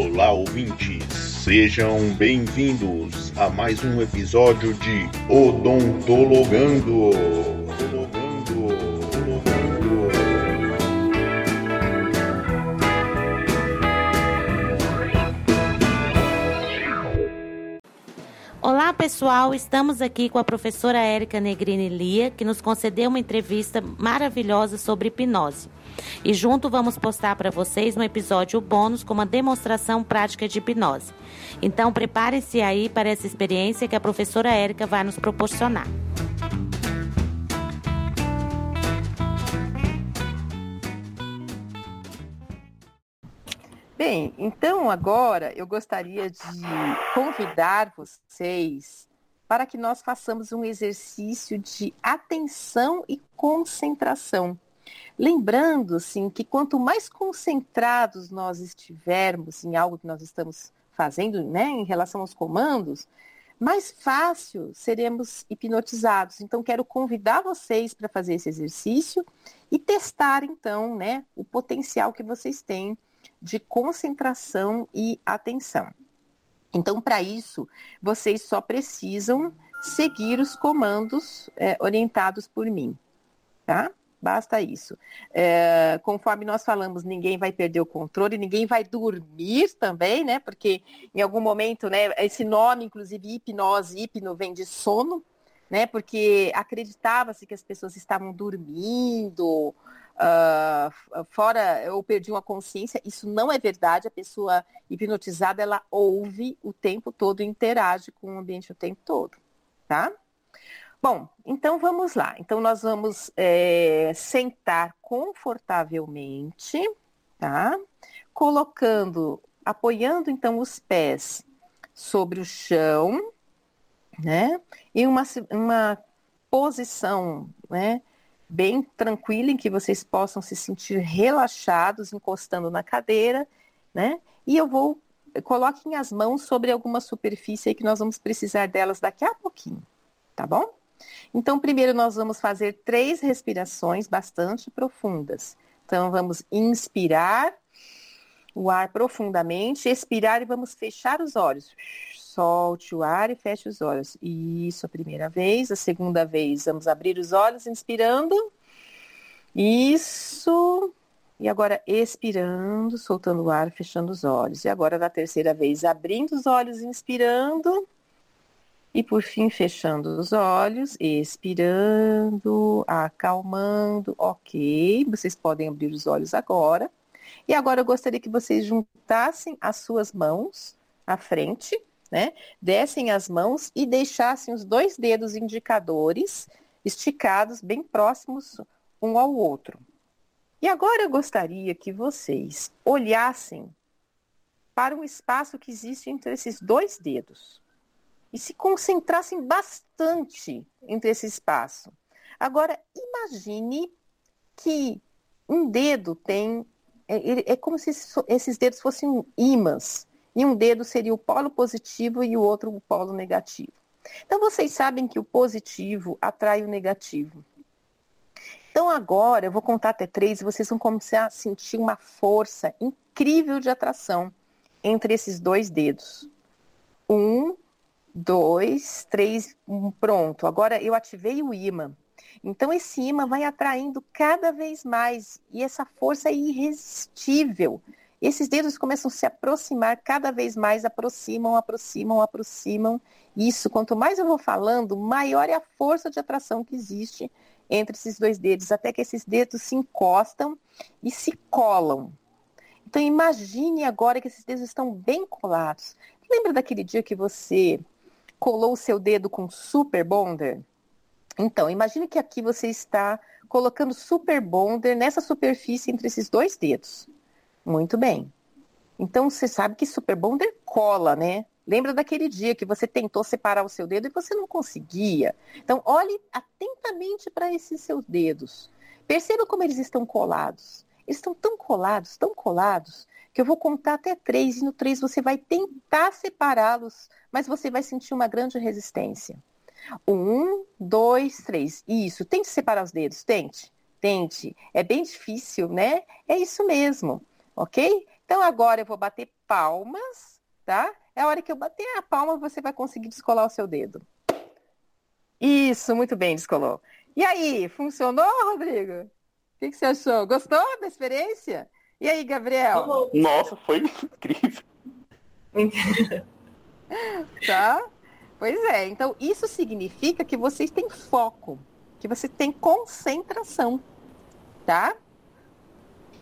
Olá, ouvintes! Sejam bem-vindos a mais um episódio de Odontologando. Pessoal. Estamos aqui com a professora Érica Negrini Lia, que nos concedeu uma entrevista maravilhosa sobre hipnose. E junto vamos postar para vocês um episódio bônus com uma demonstração prática de hipnose. Então, preparem-se aí para essa experiência que a professora Érica vai nos proporcionar. Bem, então agora eu gostaria de convidar vocês para que nós façamos um exercício de atenção e concentração. Lembrando, assim, que quanto mais concentrados nós estivermos em algo que nós estamos fazendo, né, em relação aos comandos, mais fácil seremos hipnotizados. Então, quero convidar vocês para fazer esse exercício e testar, então, né, o potencial que vocês têm de concentração e atenção. Então, para isso, vocês só precisam seguir os comandos é, orientados por mim, tá? Basta isso. É, conforme nós falamos, ninguém vai perder o controle, ninguém vai dormir também, né? Porque em algum momento, né? Esse nome, inclusive, hipnose, hipno, vem de sono, né? Porque acreditava-se que as pessoas estavam dormindo, uh, fora eu perdi uma consciência, isso não é verdade. A pessoa hipnotizada, ela ouve o tempo todo interage com o ambiente o tempo todo, tá? Bom, então vamos lá. Então nós vamos é, sentar confortavelmente, tá? Colocando, apoiando então os pés sobre o chão, né? Em uma, uma posição, né? Bem tranquila, em que vocês possam se sentir relaxados, encostando na cadeira, né? E eu vou, coloquem as mãos sobre alguma superfície aí que nós vamos precisar delas daqui a pouquinho, tá bom? Então, primeiro nós vamos fazer três respirações bastante profundas. Então, vamos inspirar o ar profundamente, expirar e vamos fechar os olhos. Solte o ar e feche os olhos. Isso, a primeira vez. A segunda vez, vamos abrir os olhos, inspirando. Isso. E agora expirando, soltando o ar, fechando os olhos. E agora da terceira vez, abrindo os olhos, inspirando. E por fim, fechando os olhos, expirando, acalmando. Ok, vocês podem abrir os olhos agora. E agora eu gostaria que vocês juntassem as suas mãos à frente, né? Dessem as mãos e deixassem os dois dedos indicadores esticados bem próximos um ao outro. E agora eu gostaria que vocês olhassem para um espaço que existe entre esses dois dedos e se concentrassem bastante entre esse espaço. Agora, imagine que um dedo tem. É, é como se esses dedos fossem ímãs. E um dedo seria o polo positivo e o outro o polo negativo. Então, vocês sabem que o positivo atrai o negativo. Então, agora eu vou contar até três e vocês vão começar a sentir uma força incrível de atração entre esses dois dedos. Um, dois, três, pronto. Agora eu ativei o imã. Então esse imã vai atraindo cada vez mais e essa força é irresistível. Esses dedos começam a se aproximar cada vez mais, aproximam, aproximam, aproximam. Isso, quanto mais eu vou falando, maior é a força de atração que existe entre esses dois dedos, até que esses dedos se encostam e se colam. Então imagine agora que esses dedos estão bem colados. Lembra daquele dia que você colou o seu dedo com super bonder? Então, imagine que aqui você está colocando super bonder nessa superfície entre esses dois dedos. Muito bem. Então, você sabe que super bonder cola, né? Lembra daquele dia que você tentou separar o seu dedo e você não conseguia? Então, olhe atentamente para esses seus dedos. Perceba como eles estão colados. Eles estão tão colados, tão colados, que eu vou contar até três, e no três você vai tentar separá-los, mas você vai sentir uma grande resistência. Um, dois, três. Isso, tente separar os dedos, tente, tente. É bem difícil, né? É isso mesmo, ok? Então agora eu vou bater palmas, tá? É a hora que eu bater a palma, você vai conseguir descolar o seu dedo. Isso, muito bem, descolou. E aí, funcionou, Rodrigo? O que, que você achou? Gostou da experiência? E aí, Gabriel? Nossa, foi incrível. tá? Pois é, então isso significa que vocês têm foco, que você tem concentração, tá?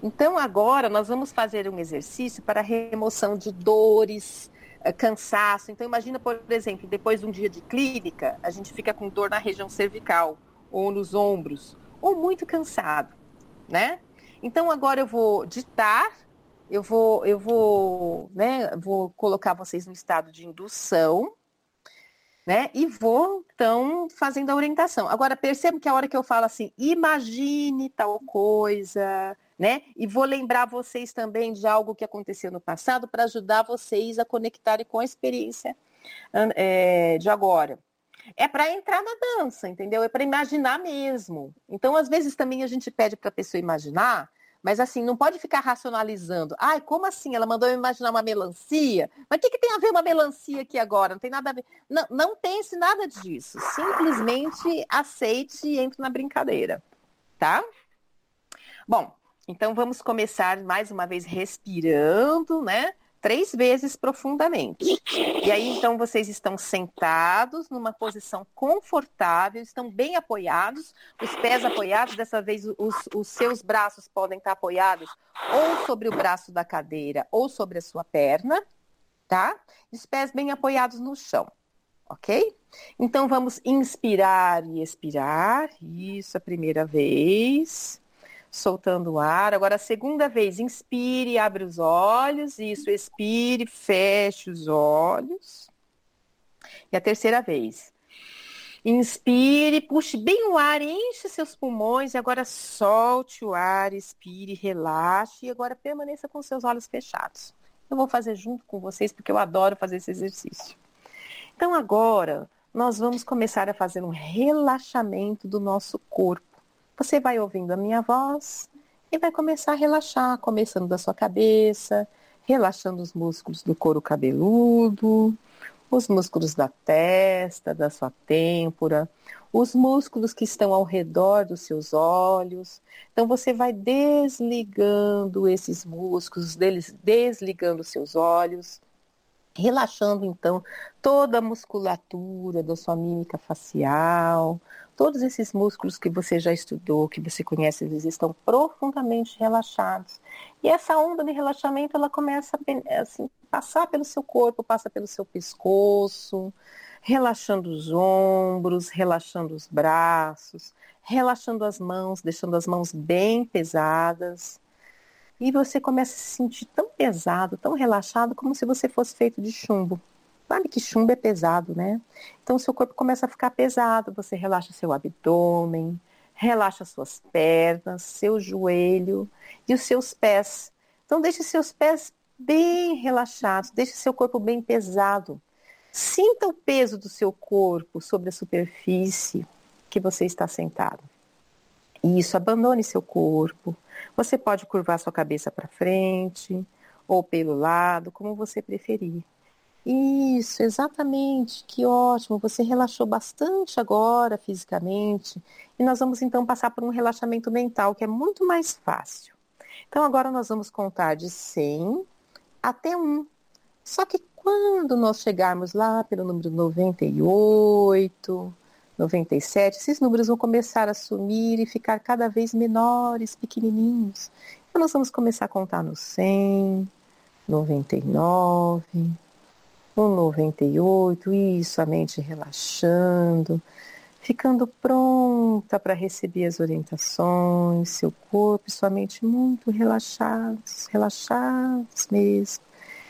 Então agora nós vamos fazer um exercício para remoção de dores, eh, cansaço. Então imagina, por exemplo, depois de um dia de clínica, a gente fica com dor na região cervical ou nos ombros, ou muito cansado, né? Então agora eu vou ditar, eu vou, eu vou, né, vou colocar vocês no estado de indução, né? E vou, então, fazendo a orientação. Agora, perceba que a hora que eu falo assim, imagine tal coisa, né? E vou lembrar vocês também de algo que aconteceu no passado para ajudar vocês a conectarem com a experiência é, de agora. É para entrar na dança, entendeu? É para imaginar mesmo. Então, às vezes também a gente pede para a pessoa imaginar, mas assim, não pode ficar racionalizando. Ai, como assim? Ela mandou eu imaginar uma melancia? Mas o que, que tem a ver uma melancia aqui agora? Não tem nada a ver. Não, não pense nada disso. Simplesmente aceite e entre na brincadeira. Tá? Bom, então vamos começar mais uma vez respirando, né? três vezes profundamente. E aí, então, vocês estão sentados numa posição confortável, estão bem apoiados, os pés apoiados, dessa vez os, os seus braços podem estar apoiados ou sobre o braço da cadeira ou sobre a sua perna, tá? Os pés bem apoiados no chão, ok? Então, vamos inspirar e expirar, isso a primeira vez soltando o ar. Agora, a segunda vez, inspire, abre os olhos. Isso, expire, feche os olhos. E a terceira vez. Inspire, puxe bem o ar, enche seus pulmões e agora solte o ar, expire, relaxe e agora permaneça com seus olhos fechados. Eu vou fazer junto com vocês porque eu adoro fazer esse exercício. Então agora nós vamos começar a fazer um relaxamento do nosso corpo. Você vai ouvindo a minha voz e vai começar a relaxar, começando da sua cabeça, relaxando os músculos do couro cabeludo, os músculos da testa, da sua têmpora, os músculos que estão ao redor dos seus olhos. Então você vai desligando esses músculos, desligando os seus olhos, relaxando então toda a musculatura da sua mímica facial, todos esses músculos que você já estudou, que você conhece, eles estão profundamente relaxados. E essa onda de relaxamento, ela começa a assim, passar pelo seu corpo, passa pelo seu pescoço, relaxando os ombros, relaxando os braços, relaxando as mãos, deixando as mãos bem pesadas. E você começa a se sentir tão pesado, tão relaxado, como se você fosse feito de chumbo. Sabe que chumbo é pesado, né? Então, seu corpo começa a ficar pesado, você relaxa seu abdômen, relaxa suas pernas, seu joelho e os seus pés. Então, deixe seus pés bem relaxados, deixe seu corpo bem pesado. Sinta o peso do seu corpo sobre a superfície que você está sentado. Isso, abandone seu corpo. Você pode curvar sua cabeça para frente ou pelo lado, como você preferir. Isso, exatamente. Que ótimo. Você relaxou bastante agora fisicamente. E nós vamos então passar por um relaxamento mental, que é muito mais fácil. Então agora nós vamos contar de 100 até 1. Só que quando nós chegarmos lá pelo número 98, 97, esses números vão começar a sumir e ficar cada vez menores, pequenininhos. Então nós vamos começar a contar no 100, 99, no 98, isso, a mente relaxando, ficando pronta para receber as orientações, seu corpo e sua mente muito relaxados, relaxados mesmo.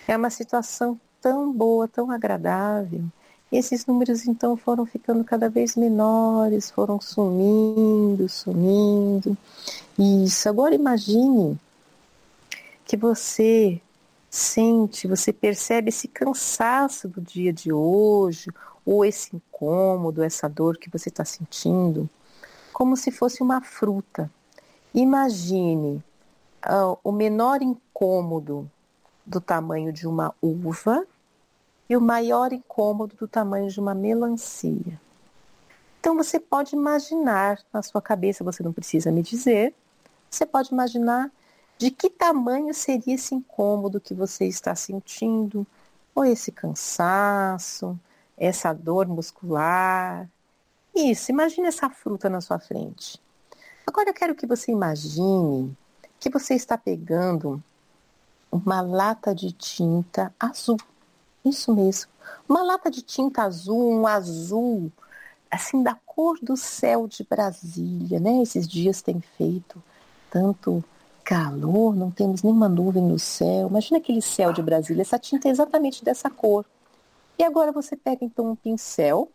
É uma situação tão boa, tão agradável. E esses números então foram ficando cada vez menores, foram sumindo, sumindo. Isso. Agora imagine que você sente, você percebe esse cansaço do dia de hoje, ou esse incômodo, essa dor que você está sentindo, como se fosse uma fruta. Imagine uh, o menor incômodo do tamanho de uma uva e o maior incômodo do tamanho de uma melancia. Então você pode imaginar na sua cabeça, você não precisa me dizer, você pode imaginar de que tamanho seria esse incômodo que você está sentindo, ou esse cansaço, essa dor muscular. Isso, imagine essa fruta na sua frente. Agora eu quero que você imagine que você está pegando uma lata de tinta azul. Isso mesmo. Uma lata de tinta azul, um azul, assim, da cor do céu de Brasília, né? Esses dias tem feito tanto calor, não temos nenhuma nuvem no céu. Imagina aquele céu de Brasília, essa tinta é exatamente dessa cor. E agora você pega então um pincel,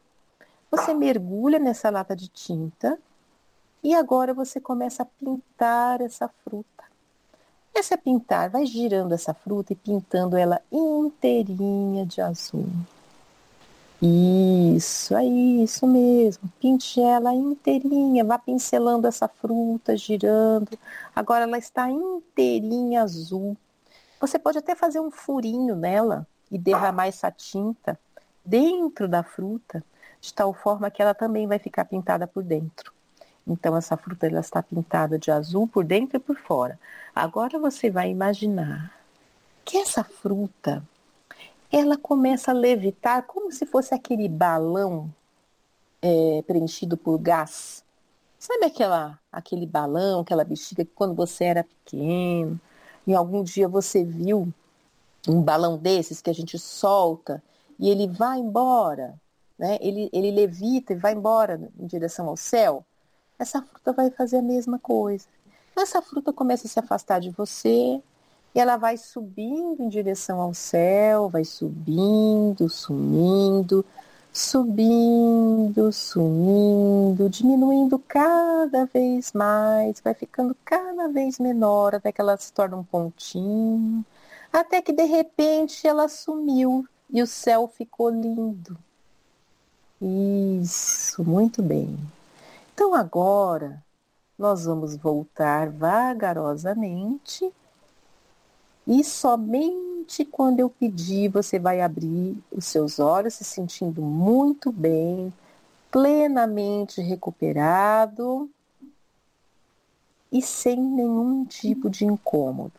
você mergulha nessa lata de tinta e agora você começa a pintar essa fruta. Essa pintar, vai girando essa fruta e pintando ela inteirinha de azul. Isso, aí, isso mesmo. Pinte ela inteirinha, vá pincelando essa fruta, girando. Agora ela está inteirinha azul. Você pode até fazer um furinho nela e derramar essa tinta dentro da fruta, de tal forma que ela também vai ficar pintada por dentro. Então essa fruta ela está pintada de azul por dentro e por fora. Agora você vai imaginar que essa fruta ela começa a levitar como se fosse aquele balão é, preenchido por gás. Sabe aquela, aquele balão, aquela bexiga que quando você era pequeno, e algum dia você viu um balão desses que a gente solta e ele vai embora, né? ele, ele levita e vai embora em direção ao céu? Essa fruta vai fazer a mesma coisa. Essa fruta começa a se afastar de você e ela vai subindo em direção ao céu, vai subindo, sumindo, subindo, sumindo, diminuindo cada vez mais, vai ficando cada vez menor até que ela se torna um pontinho, até que de repente ela sumiu e o céu ficou lindo. Isso, muito bem. Então agora nós vamos voltar vagarosamente e somente quando eu pedir você vai abrir os seus olhos se sentindo muito bem, plenamente recuperado e sem nenhum tipo de incômodo.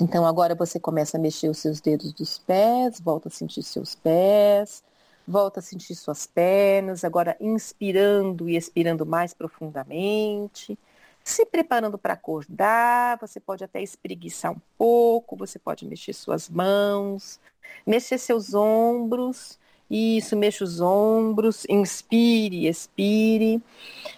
Então agora você começa a mexer os seus dedos dos pés, volta a sentir seus pés, Volta a sentir suas pernas, agora inspirando e expirando mais profundamente. Se preparando para acordar, você pode até espreguiçar um pouco, você pode mexer suas mãos, mexer seus ombros. Isso, mexa os ombros, inspire, expire.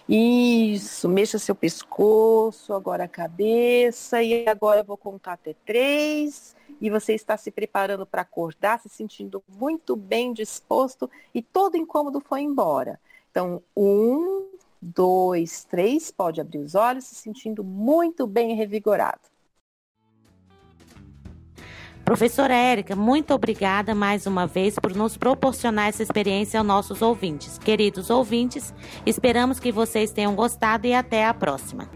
Isso, mexa seu pescoço, agora a cabeça. E agora eu vou contar até três e você está se preparando para acordar, se sentindo muito bem disposto e todo incômodo foi embora. Então, um, dois, três, pode abrir os olhos se sentindo muito bem revigorado. Professora Érica, muito obrigada mais uma vez por nos proporcionar essa experiência aos nossos ouvintes. Queridos ouvintes, esperamos que vocês tenham gostado e até a próxima.